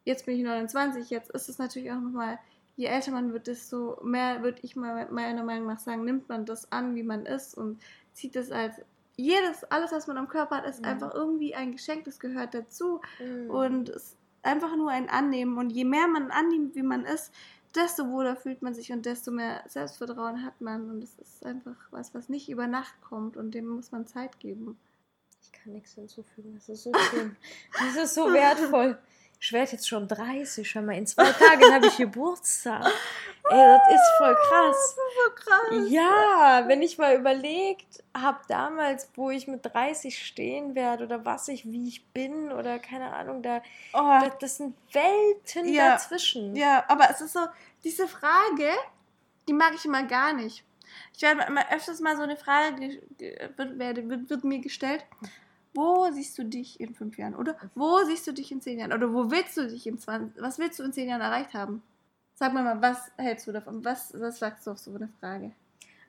jetzt bin ich 29, jetzt ist es natürlich auch nochmal, je älter man wird, desto mehr, würde ich meiner Meinung nach sagen, nimmt man das an, wie man ist und sieht es als jedes, alles, was man am Körper hat, ist Mhm. einfach irgendwie ein Geschenk, das gehört dazu. Mhm. Und es ist einfach nur ein Annehmen. Und je mehr man annimmt, wie man ist, desto wohler fühlt man sich und desto mehr Selbstvertrauen hat man. Und es ist einfach was, was nicht über Nacht kommt und dem muss man Zeit geben. Ich kann nichts hinzufügen. Das ist so schön. Das ist so wertvoll. Ich werde jetzt schon 30. Schau mal, in zwei Tagen habe ich Geburtstag. Ey, das ist voll krass. So krass. Ja, wenn ich mal überlegt habe damals, wo ich mit 30 stehen werde oder was ich, wie ich bin oder keine Ahnung, da, Oh, das, das sind Welten Ja. dazwischen. Ja, aber es ist so, diese Frage, die mag ich immer gar nicht. Ich werde immer öfters mal so eine Frage, ge- ge- wird, wird, wird mir gestellt, wo siehst du dich in fünf Jahren? Oder wo siehst du dich in zehn Jahren? Oder wo willst du dich in 20, was willst du in zehn Jahren erreicht haben? Sag mal mal, was hältst du davon? Was, was sagst du auf so eine Frage?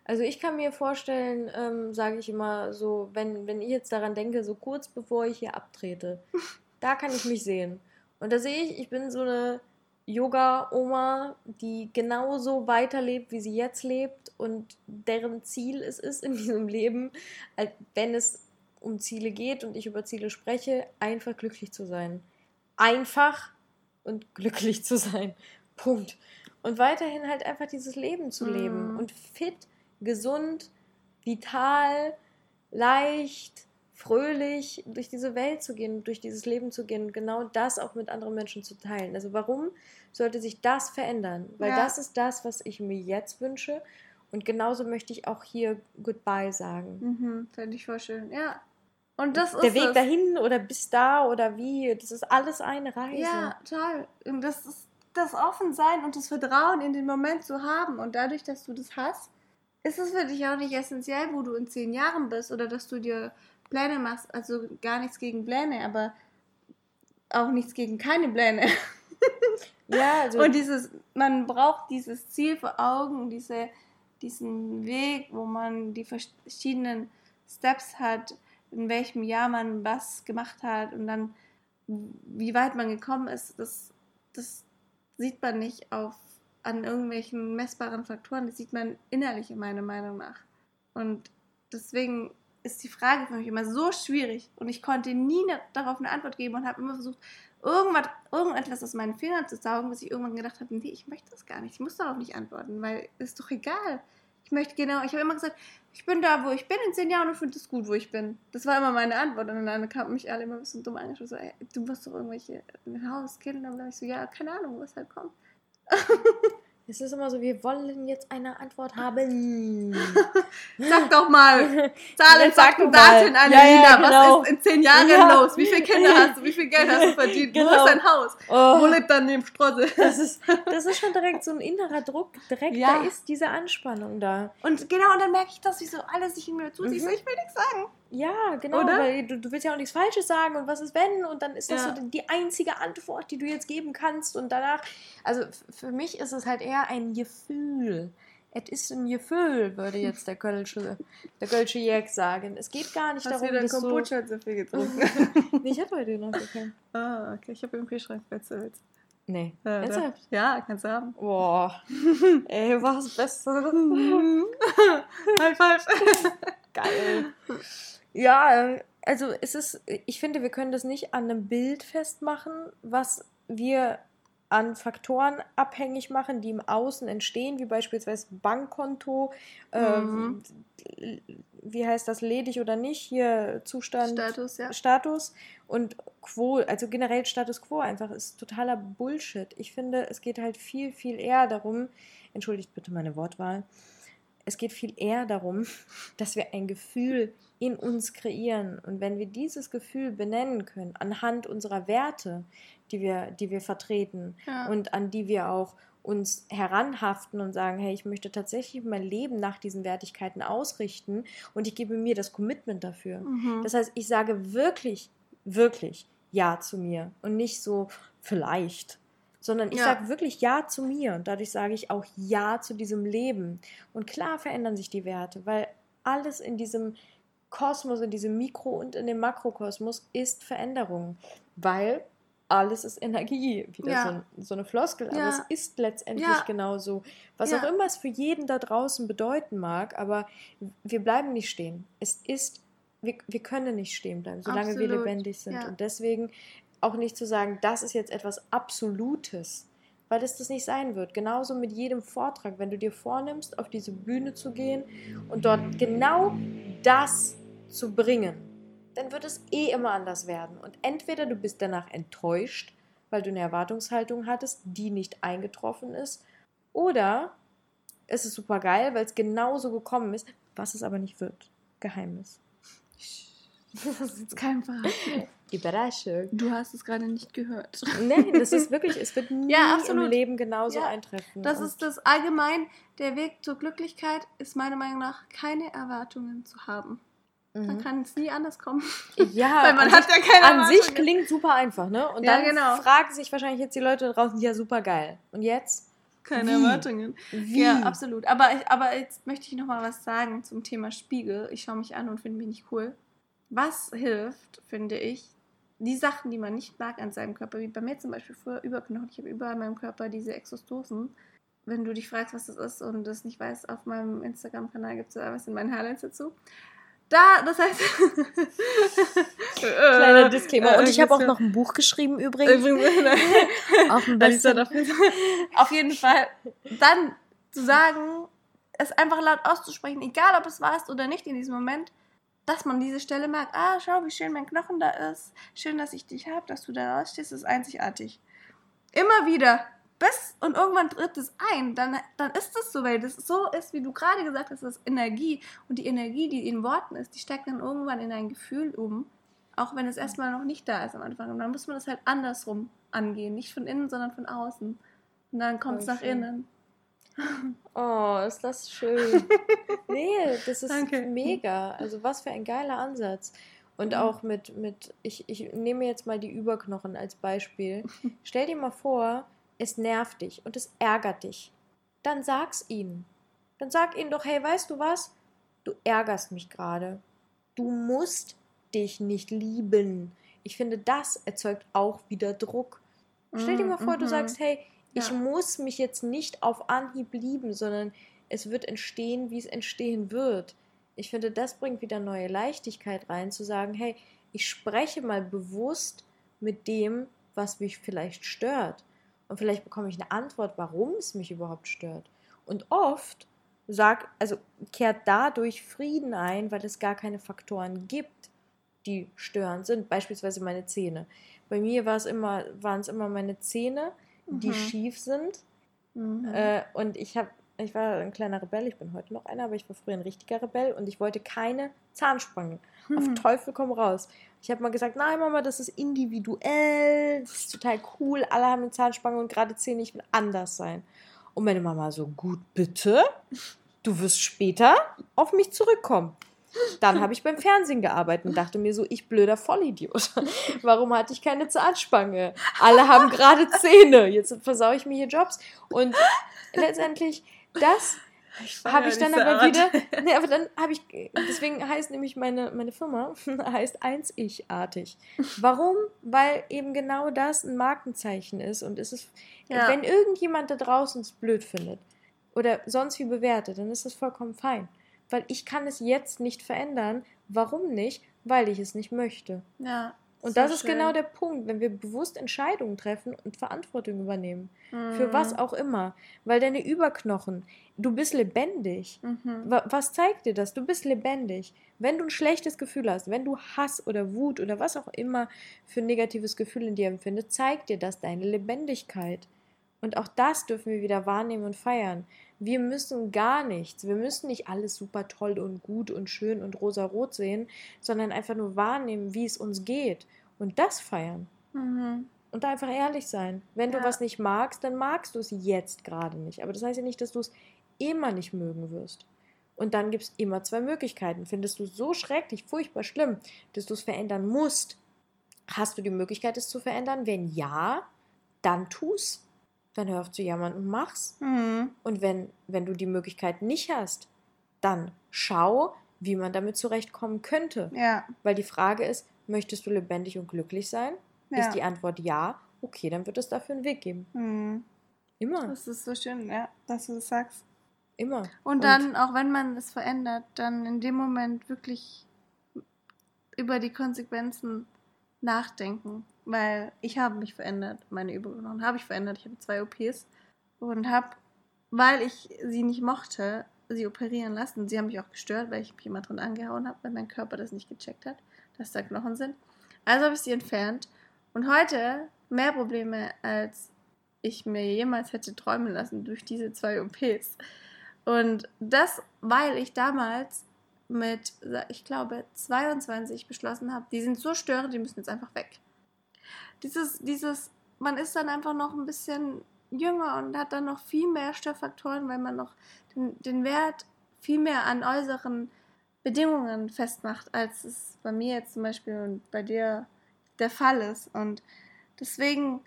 Also ich kann mir vorstellen, ähm, sage ich immer so, wenn, wenn ich jetzt daran denke, so kurz bevor ich hier abtrete, da kann ich mich sehen. Und da sehe ich, ich bin so eine Yoga-Oma, die genauso weiterlebt, wie sie jetzt lebt und deren Ziel es ist in diesem Leben, wenn es um Ziele geht und ich über Ziele spreche, einfach glücklich zu sein. Einfach und glücklich zu sein. Punkt. Und weiterhin halt einfach dieses Leben zu leben Mhm. und fit, gesund, vital, leicht, fröhlich durch diese Welt zu gehen, durch dieses Leben zu gehen und genau das auch mit anderen Menschen zu teilen. Also warum sollte sich das verändern? Weil Ja. das ist das, was ich mir jetzt wünsche und genauso möchte ich auch hier Goodbye sagen. Mhm, Fände ich voll schön. Ja. Und das Der ist Weg es. dahin oder bis da oder wie, das ist alles eine Reise. Ja, toll. Und das ist das Offensein und das Vertrauen in den Moment zu haben. Und dadurch, dass du das hast, ist es für dich auch nicht essentiell, wo du in zehn Jahren bist oder dass du dir Pläne machst. Also gar nichts gegen Pläne, aber auch nichts gegen keine Pläne. Ja, also Und dieses, man braucht dieses Ziel vor Augen, diese, diesen Weg, wo man die verschiedenen Steps hat, in welchem Jahr man was gemacht hat und dann wie weit man gekommen ist, das, das sieht man nicht auf, an irgendwelchen messbaren Faktoren, das sieht man innerlich, meiner Meinung nach. Und deswegen ist die Frage für mich immer so schwierig und ich konnte nie ne, darauf eine Antwort geben und habe immer versucht, irgendwas, irgendetwas aus meinen Fingern zu saugen, bis ich irgendwann gedacht habe, nee, ich möchte das gar nicht, ich muss darauf nicht antworten, weil ist doch egal. Ich möchte genau, ich habe immer gesagt, ich bin da, wo ich bin in zehn Jahren und finde es gut, wo ich bin. Das war immer meine Antwort. Und dann kamen mich alle immer ein bisschen dumm angeschaut, so, ey, du musst doch irgendwelche Haus, Kinder. Und dann ich so, ja, keine Ahnung, was halt kommt. es ist immer so, wir wollen jetzt eine Antwort haben. Sag doch mal, Zahlen, Fakten. Daten, Annelina, Ja, ja, genau. was ist in zehn Jahren Ja. los? Wie viele Kinder hast du? Wie viel Geld hast du verdient? Wo Genau. ist dein Haus? Oh. Wo lebt dein Nebenstrotze? Das ist, das ist schon direkt so ein innerer Druck. Direkt, Ja. da ist diese Anspannung da. Und genau, und dann merke ich das, wie so alles sich in mir so, Mhm. ich will nichts sagen. Ja, genau, Oder? weil du, du willst ja auch nichts Falsches sagen und was ist wenn und dann ist das Ja. so die einzige Antwort, die du jetzt geben kannst und danach, also für mich ist es halt eher ein Gefühl. Es ist ein Gefühl, würde jetzt der Kölsche, der Kölsche Jäg sagen. Es geht gar nicht Hast darum, dass so... Kombucha zu viel getrunken. Nee, ich habe heute noch gekannt. ah, okay, ich habe im Kühlschrank, falls du willst. Nee, ernsthaft? ja, kannst du haben. Boah, ey, was Besseres. High five. Geil. Ja, äh, also es ist, ich finde, wir können das nicht an einem Bild festmachen, was wir an Faktoren abhängig machen, die im Außen entstehen, wie beispielsweise Bankkonto, Mhm. äh, wie heißt das, ledig oder nicht, hier Zustand, Status, ja. Status und Quo, also generell Status Quo einfach ist totaler Bullshit. Ich finde, es geht halt viel, viel eher darum, entschuldigt bitte meine Wortwahl, es geht viel eher darum, dass wir ein Gefühl in uns kreieren. Und wenn wir dieses Gefühl benennen können, anhand unserer Werte, die wir, die wir vertreten ja. und an die wir auch uns heranhaften und sagen, hey, ich möchte tatsächlich mein Leben nach diesen Wertigkeiten ausrichten und ich gebe mir das Commitment dafür. Mhm. Das heißt, ich sage wirklich, wirklich Ja zu mir und nicht so vielleicht, sondern ich Ja. sage wirklich Ja zu mir und dadurch sage ich auch Ja zu diesem Leben. Und klar verändern sich die Werte, weil alles in diesem Kosmos, in diesem Mikro- und in dem Makrokosmos ist Veränderung, weil alles ist Energie. Wieder Ja. so, ein, so eine Floskel, aber Ja. es ist letztendlich Ja. genauso. Was auch immer es für jeden da draußen bedeuten mag, aber wir bleiben nicht stehen. Es ist, wir, wir können nicht stehen bleiben, solange wir Absolut, lebendig sind. Und deswegen auch nicht zu sagen, das ist jetzt etwas Absolutes, weil es das nicht sein wird. Genauso mit jedem Vortrag, wenn du dir vornimmst, auf diese Bühne zu gehen und dort genau das zu bringen, dann wird es eh immer anders werden. Und entweder du bist danach enttäuscht, weil du eine Erwartungshaltung hattest, die nicht eingetroffen ist, oder es ist super geil, weil es genauso gekommen ist, was es aber nicht wird. Geheimnis. Das ist jetzt kein Verrat. Überraschung. Du hast es gerade nicht gehört. Nein, das ist wirklich, es wird nie Ja, im absolut. Leben genauso Ja, eintreffen. Das ist das allgemein. Der Weg zur Glücklichkeit ist meiner Meinung nach keine Erwartungen zu haben. Dann mhm. kann es nie anders kommen. Ja, Weil man an hat sich, ja keine an sich Erwartungen. klingt super einfach, ne? Und Ja, dann genau. fragen sich wahrscheinlich jetzt die Leute da draußen, ja, super geil. Und jetzt? Keine Wie? Erwartungen. Wie? Ja, absolut. Aber, ich- aber jetzt möchte ich noch mal was sagen zum Thema Spiegel. Ich schaue mich an und finde mich nicht cool. Was hilft, finde ich, die Sachen, die man nicht mag an seinem Körper, wie bei mir zum Beispiel früher Überknochen. Ich habe überall in meinem Körper diese Exostosen. Wenn du dich fragst, was das ist und das nicht weißt, auf meinem Instagram-Kanal gibt es da was in meinen Highlights dazu. Da, das heißt. Kleiner Disclaimer. Und ich habe auch noch ein Buch geschrieben übrigens. auch ein bisschen. Auf jeden Fall. Dann zu sagen, es einfach laut auszusprechen, egal ob es warst oder nicht in diesem Moment, dass man diese Stelle merkt, ah, schau, wie schön mein Knochen da ist. Schön, dass ich dich habe, dass du da rausstehst, das ist einzigartig. Immer wieder. Bis und irgendwann tritt es ein, dann, dann ist es so, weil das so ist, wie du gerade gesagt hast, das ist Energie. Und die Energie, die in Worten ist, die steigt dann irgendwann in ein Gefühl um, auch wenn es erstmal noch nicht da ist am Anfang. Und dann muss man das halt andersrum angehen. Nicht von innen, sondern von außen. Und dann kommt es nach schön. innen. Oh, ist das schön. nee, das ist Danke. mega. Also was für ein geiler Ansatz. Und mhm. auch mit, mit ich, ich nehme jetzt mal die Überknochen als Beispiel. Stell dir mal vor, es nervt dich und es ärgert dich. Dann sag's ihnen. Dann sag ihnen doch, hey, weißt du was? Du ärgerst mich gerade. Du musst dich nicht lieben. Ich finde, das erzeugt auch wieder Druck. Stell dir mal vor, du mhm. sagst, hey, ich muss mich jetzt nicht auf Anhieb lieben, sondern es wird entstehen, wie es entstehen wird. Ich finde, das bringt wieder neue Leichtigkeit rein, zu sagen, hey, ich spreche mal bewusst mit dem, was mich vielleicht stört. Und vielleicht bekomme ich eine Antwort, warum es mich überhaupt stört. Und oft sag, also kehrt dadurch Frieden ein, weil es gar keine Faktoren gibt, die störend sind. Beispielsweise meine Zähne. Bei mir war es immer, waren es immer meine Zähne, die mhm. schief sind. Mhm. Äh, und ich habe, ich war ein kleiner Rebell, ich bin heute noch einer, aber ich war früher ein richtiger Rebell und ich wollte keine Zahnspangen. Mhm. Auf Teufel komm raus. Ich habe mal gesagt, nein Mama, das ist individuell, das ist total cool, alle haben eine Zahnspange und gerade Zähne, ich will anders sein. Und meine Mama so, gut, bitte, du wirst später auf mich zurückkommen. Dann habe ich beim Fernsehen gearbeitet und dachte mir so, ich blöder Vollidiot. Warum hatte ich keine Zahnspange? Alle haben gerade Zähne. Jetzt versaue ich mir hier Jobs. Und letztendlich, das habe ich dann aber Art. wieder. Nee, aber dann habe ich. Deswegen heißt nämlich meine, meine Firma heißt Eins-Ich-artig. Warum? Weil eben genau das ein Markenzeichen ist. Und es ist, ja. wenn irgendjemand da draußen es blöd findet oder sonst wie bewertet, dann ist das vollkommen fein weil ich kann es jetzt nicht verändern. Warum nicht? Weil ich es nicht möchte. Ja. Und das ist schön. genau der Punkt, wenn wir bewusst Entscheidungen treffen und Verantwortung übernehmen. Mhm. Für was auch immer. Weil deine Überknochen, du bist lebendig. Mhm. Was zeigt dir das? Du bist lebendig. Wenn du ein schlechtes Gefühl hast, wenn du Hass oder Wut oder was auch immer für ein negatives Gefühl in dir empfindest, zeigt dir das deine Lebendigkeit. Und auch das dürfen wir wieder wahrnehmen und feiern. Wir müssen gar nichts. Wir müssen nicht alles super toll und gut und schön und rosarot sehen, sondern einfach nur wahrnehmen, wie es uns geht und das feiern. Mhm. Und einfach ehrlich sein. Wenn ja. du was nicht magst, dann magst du es jetzt gerade nicht. Aber das heißt ja nicht, dass du es immer nicht mögen wirst. Und dann gibt es immer zwei Möglichkeiten. Findest du es so schrecklich, furchtbar schlimm, dass du es verändern musst? Hast du die Möglichkeit, es zu verändern? Wenn ja, dann tu es dann hör auf zu jammern und mach's. Mhm. Und wenn, wenn du die Möglichkeit nicht hast, dann schau, wie man damit zurechtkommen könnte. Ja. Weil die Frage ist, möchtest du lebendig und glücklich sein? Ja. Ist die Antwort ja, okay, dann wird es dafür einen Weg geben. Mhm. Immer. Das ist so schön, ja, dass du das sagst. Immer. Und dann, und auch wenn man es verändert, dann in dem Moment wirklich über die Konsequenzen nachdenken weil ich habe mich verändert, meine Übungen habe ich verändert. Ich habe zwei OPs und habe, weil ich sie nicht mochte, sie operieren lassen. Sie haben mich auch gestört, weil ich mich immer drin angehauen habe, weil mein Körper das nicht gecheckt hat, dass da Knochen sind. Also habe ich sie entfernt und heute mehr Probleme, als ich mir jemals hätte träumen lassen durch diese zwei OPs. Und das, weil ich damals mit, ich glaube, 22 beschlossen habe, die sind so störend, die müssen jetzt einfach weg dieses, dieses, man ist dann einfach noch ein bisschen jünger und hat dann noch viel mehr Störfaktoren, weil man noch den, den Wert viel mehr an äußeren Bedingungen festmacht, als es bei mir jetzt zum Beispiel und bei dir der Fall ist. Und deswegen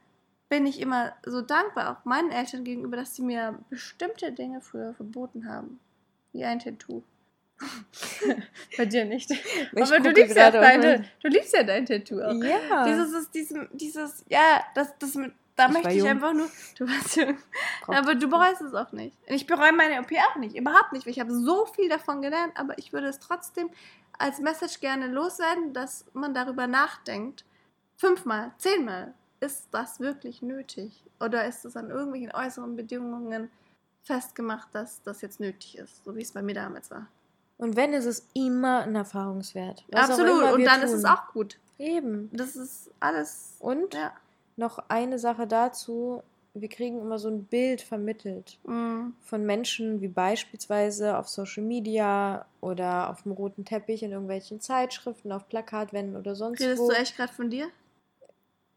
bin ich immer so dankbar, auch meinen Eltern gegenüber, dass sie mir bestimmte Dinge früher verboten haben. Wie ein Tattoo. Bei dir nicht. Ich Aber du liebst, ja deine, du liebst ja dein Tattoo auch. Ja. Dieses ist diesem, dieses, ja, das, das mit da Ich möchte ich jung. einfach nur. Du warst jung. Aber du bereust es auch nicht. Ich bereue meine OP auch nicht. Überhaupt nicht. weil Ich habe so viel davon gelernt, aber ich würde es trotzdem als Message gerne loswerden, dass man darüber nachdenkt. Fünfmal, zehnmal. Ist das wirklich nötig? Oder ist es an irgendwelchen äußeren Bedingungen festgemacht, dass das jetzt nötig ist? So wie es bei mir damals war. Und wenn, ist es immer ein Erfahrungswert. Absolut. Und dann tun. ist es auch gut. Eben. Das ist alles. Und Ja. noch eine Sache dazu. Wir kriegen immer so ein Bild vermittelt Mm. von Menschen, wie beispielsweise auf Social Media oder auf dem roten Teppich in irgendwelchen Zeitschriften, auf Plakatwänden oder sonst Redest wo. du echt gerade von dir?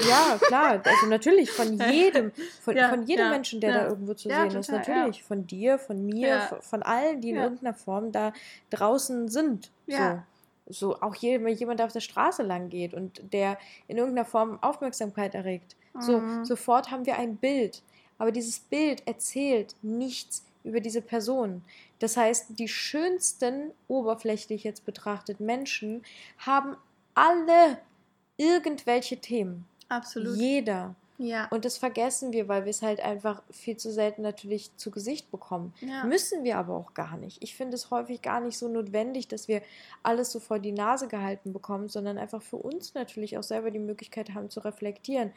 Ja, klar. Also natürlich von jedem, von, Ja, von jedem ja, Menschen, der ja. da irgendwo zu sehen ist. total, Natürlich. Von dir, von mir, von, von allen, die in irgendeiner Form da draußen sind. Ja. So. so auch je- wenn jemand auf der Straße lang geht und der in irgendeiner Form Aufmerksamkeit erregt. So, Mhm. sofort haben wir ein Bild. Aber dieses Bild erzählt nichts über diese Person. Das heißt, die schönsten, oberflächlich jetzt betrachtet Menschen haben alle irgendwelche Themen. Absolut. Jeder. ja. Und das vergessen wir, weil wir es halt einfach viel zu selten natürlich zu Gesicht bekommen. ja. Müssen wir aber auch gar nicht. Ich finde es häufig gar nicht so notwendig, dass wir alles so vor die Nase gehalten bekommen, sondern einfach für uns natürlich auch selber die Möglichkeit haben zu reflektieren.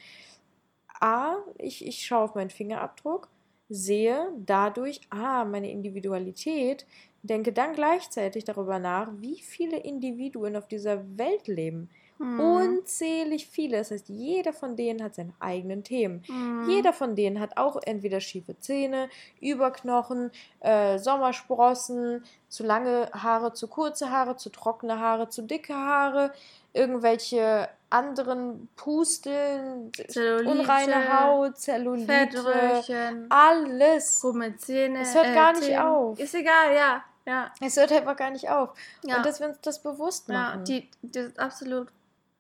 A, ich, ich schaue auf meinen Fingerabdruck, sehe dadurch, ah, meine Individualität, denke dann gleichzeitig darüber nach, wie viele Individuen auf dieser Welt leben. Mhm. Unzählig viele. Das heißt, jeder von denen hat seine eigenen Themen. Mhm. Jeder von denen hat auch entweder schiefe Zähne, Überknochen, äh, Sommersprossen, zu lange Haare, zu kurze Haare, zu trockene Haare, zu dicke Haare, irgendwelche anderen Pusteln, Zellulite, unreine Haut, Zellulite, Fettröhrchen, alles. krumme Zähne. Es hört gar nicht Zähne. auf. Ist egal, ja. Ja, Es hört einfach gar nicht auf. ja. Und dass wir uns das bewusst ja machen. die, die, absolut.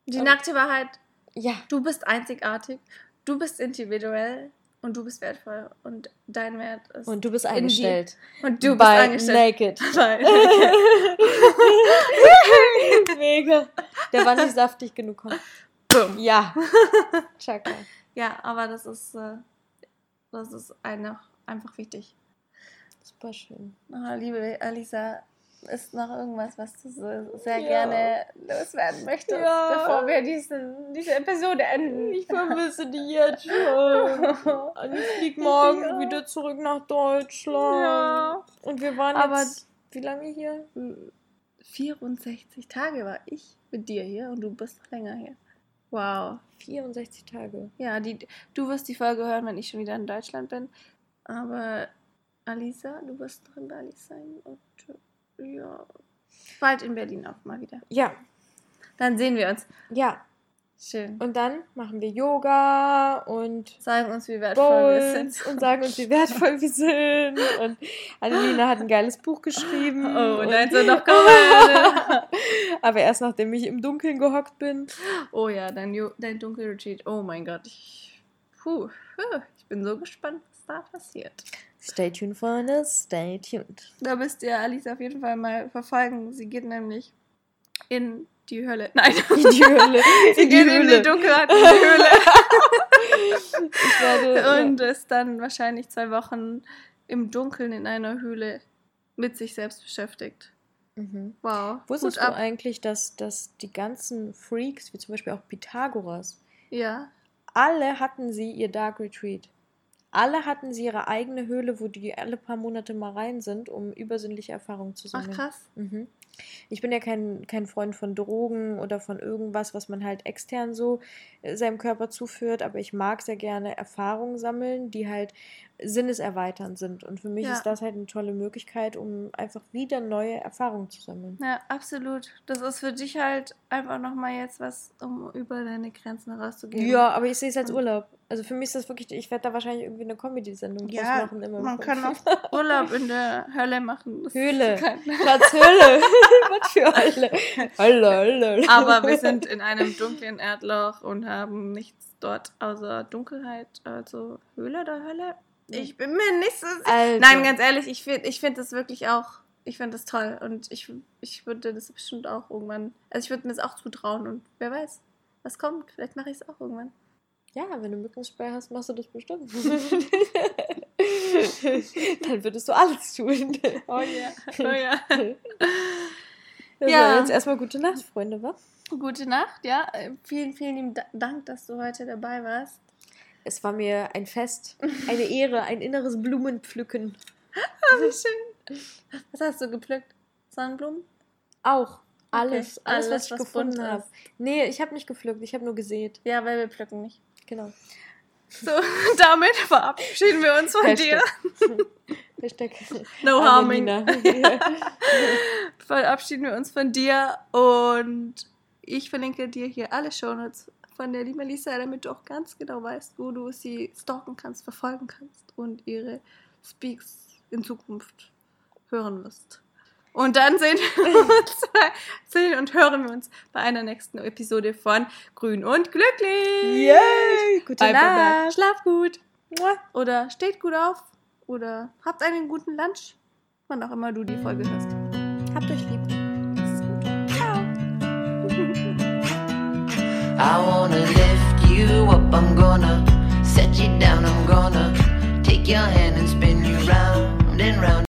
Die nackte Wahrheit, ja. du bist einzigartig, du bist individuell und du bist wertvoll und dein Wert ist. Und du bist in eingestellt. Und du bist Bei eingestellt. Naked. Bei- Mega. Der war nicht saftig genug. Boom. Ja. Chaka. Ja, aber das ist, äh, das ist einfach, einfach wichtig. Super schön. Oh, liebe Alisa, ist noch irgendwas, was du so sehr Ja. gerne loswerden möchtest, Ja. bevor wir diesen, diese Episode enden? Ich vermisse die jetzt schon. Ich flieg morgen Ja. wieder zurück nach Deutschland. Ja. Und wir waren Aber- jetzt wie lange hier? 64 Tage war ich mit dir hier und du bist noch länger hier. Wow. 64 Tage. Ja, die, du wirst die Folge hören, wenn ich schon wieder in Deutschland bin. Aber Alisa, du wirst noch in Berlin sein und ja, bald in Berlin auch mal wieder. Ja, Dann sehen wir uns. ja. Schön. Und dann machen wir Yoga und Sagen uns, wie wertvoll wir Bowls sind. und sagen uns, wie wertvoll wir sind. Und Annelina hat ein geiles Buch geschrieben. Oh, und nein, so noch kommen. Aber erst nachdem ich im Dunkeln gehockt bin. Oh ja, dein, Jo- dein Dunkelretreat. Oh mein Gott. Ich, puh, ich bin so gespannt, was da passiert. Stay tuned, Freunde. Stay tuned. Da müsst ihr Alice auf jeden Fall mal verfolgen. Sie geht nämlich in die Hölle. Nein, In die Höhle. sie In die geht in Höhle. die Dunkelheit in die Höhle. Ich werde, Und ist dann wahrscheinlich zwei Wochen im Dunkeln in einer Höhle mit sich selbst beschäftigt. ja. mhm. Wow. Wusstest Hut du ab. eigentlich, dass, dass die ganzen Freaks, wie zum Beispiel auch Pythagoras, Ja. alle hatten sie ihr Dark Retreat. Alle hatten sie ihre eigene Höhle, wo die alle paar Monate mal rein sind, um übersinnliche Erfahrungen zu Ach sammeln. krass. Mhm. Ich bin ja kein, kein Freund von Drogen oder von irgendwas, was man halt extern so äh, seinem Körper zuführt, aber ich mag sehr gerne Erfahrungen sammeln, die halt sinneserweiternd sind. Und für mich Ja. ist das halt eine tolle Möglichkeit, um einfach wieder neue Erfahrungen zu sammeln. Ja, absolut. Das ist für dich halt einfach nochmal jetzt was, um über deine Grenzen herauszugehen. Ja, aber ich sehe es als Urlaub. Also für mich ist das wirklich, ich werde da wahrscheinlich irgendwie eine Comedy-Sendung Ja, machen. Immer man kann auch Urlaub in der Hölle machen. Das Höhle. Platz Hölle. Was für Hölle. Hölle, Hölle. Aber wir sind in einem dunklen Erdloch und haben nichts dort außer Dunkelheit. Also Höhle oder Hölle? Ich bin mir nicht so sicher. Also, Nein, ganz ehrlich, ich finde ich find das wirklich auch, ich finde das toll und ich, ich würde das bestimmt auch irgendwann, also ich würde mir das auch zutrauen und wer weiß, was kommt, vielleicht mache ich es auch irgendwann. Ja, wenn du Mückenspray hast, machst du das bestimmt. Dann würdest du alles tun. Oh ja, oh ja. Ja. Ja. jetzt erstmal gute Nacht, Freunde, was? Gute Nacht, ja. Äh, Vielen, vielen lieben Da- Dank, dass du heute dabei warst. Es war mir ein Fest, eine Ehre, ein inneres Blumenpflücken. Oh, wie schön. Was hast du gepflückt? Sonnenblumen? Auch. Alles, Okay, alles, alles, was ich was gefunden habe. Nee, ich habe nicht gepflückt, ich habe nur gesät. Ja, weil wir pflücken nicht. Genau. So, damit verabschieden wir uns von dir. Hashtag No harming. Annelina. Verabschieden wir uns von dir und ich verlinke dir hier alle Shownotes von der lieben Lisa, damit du auch ganz genau weißt, wo du sie stalken kannst, verfolgen kannst und ihre Speaks in Zukunft hören wirst. Und dann sehen wir uns, sehen und hören wir uns bei einer nächsten Episode von Grün und Glücklich. Yay! Gute Bye, bye, bye. Nacht. Schlaf gut. Oder steht gut auf. Oder habt einen guten Lunch. Wann auch immer du die Folge hörst. Habt euch lieb. I wanna lift you up, I'm gonna set you down, I'm gonna take your hand and spin you round and round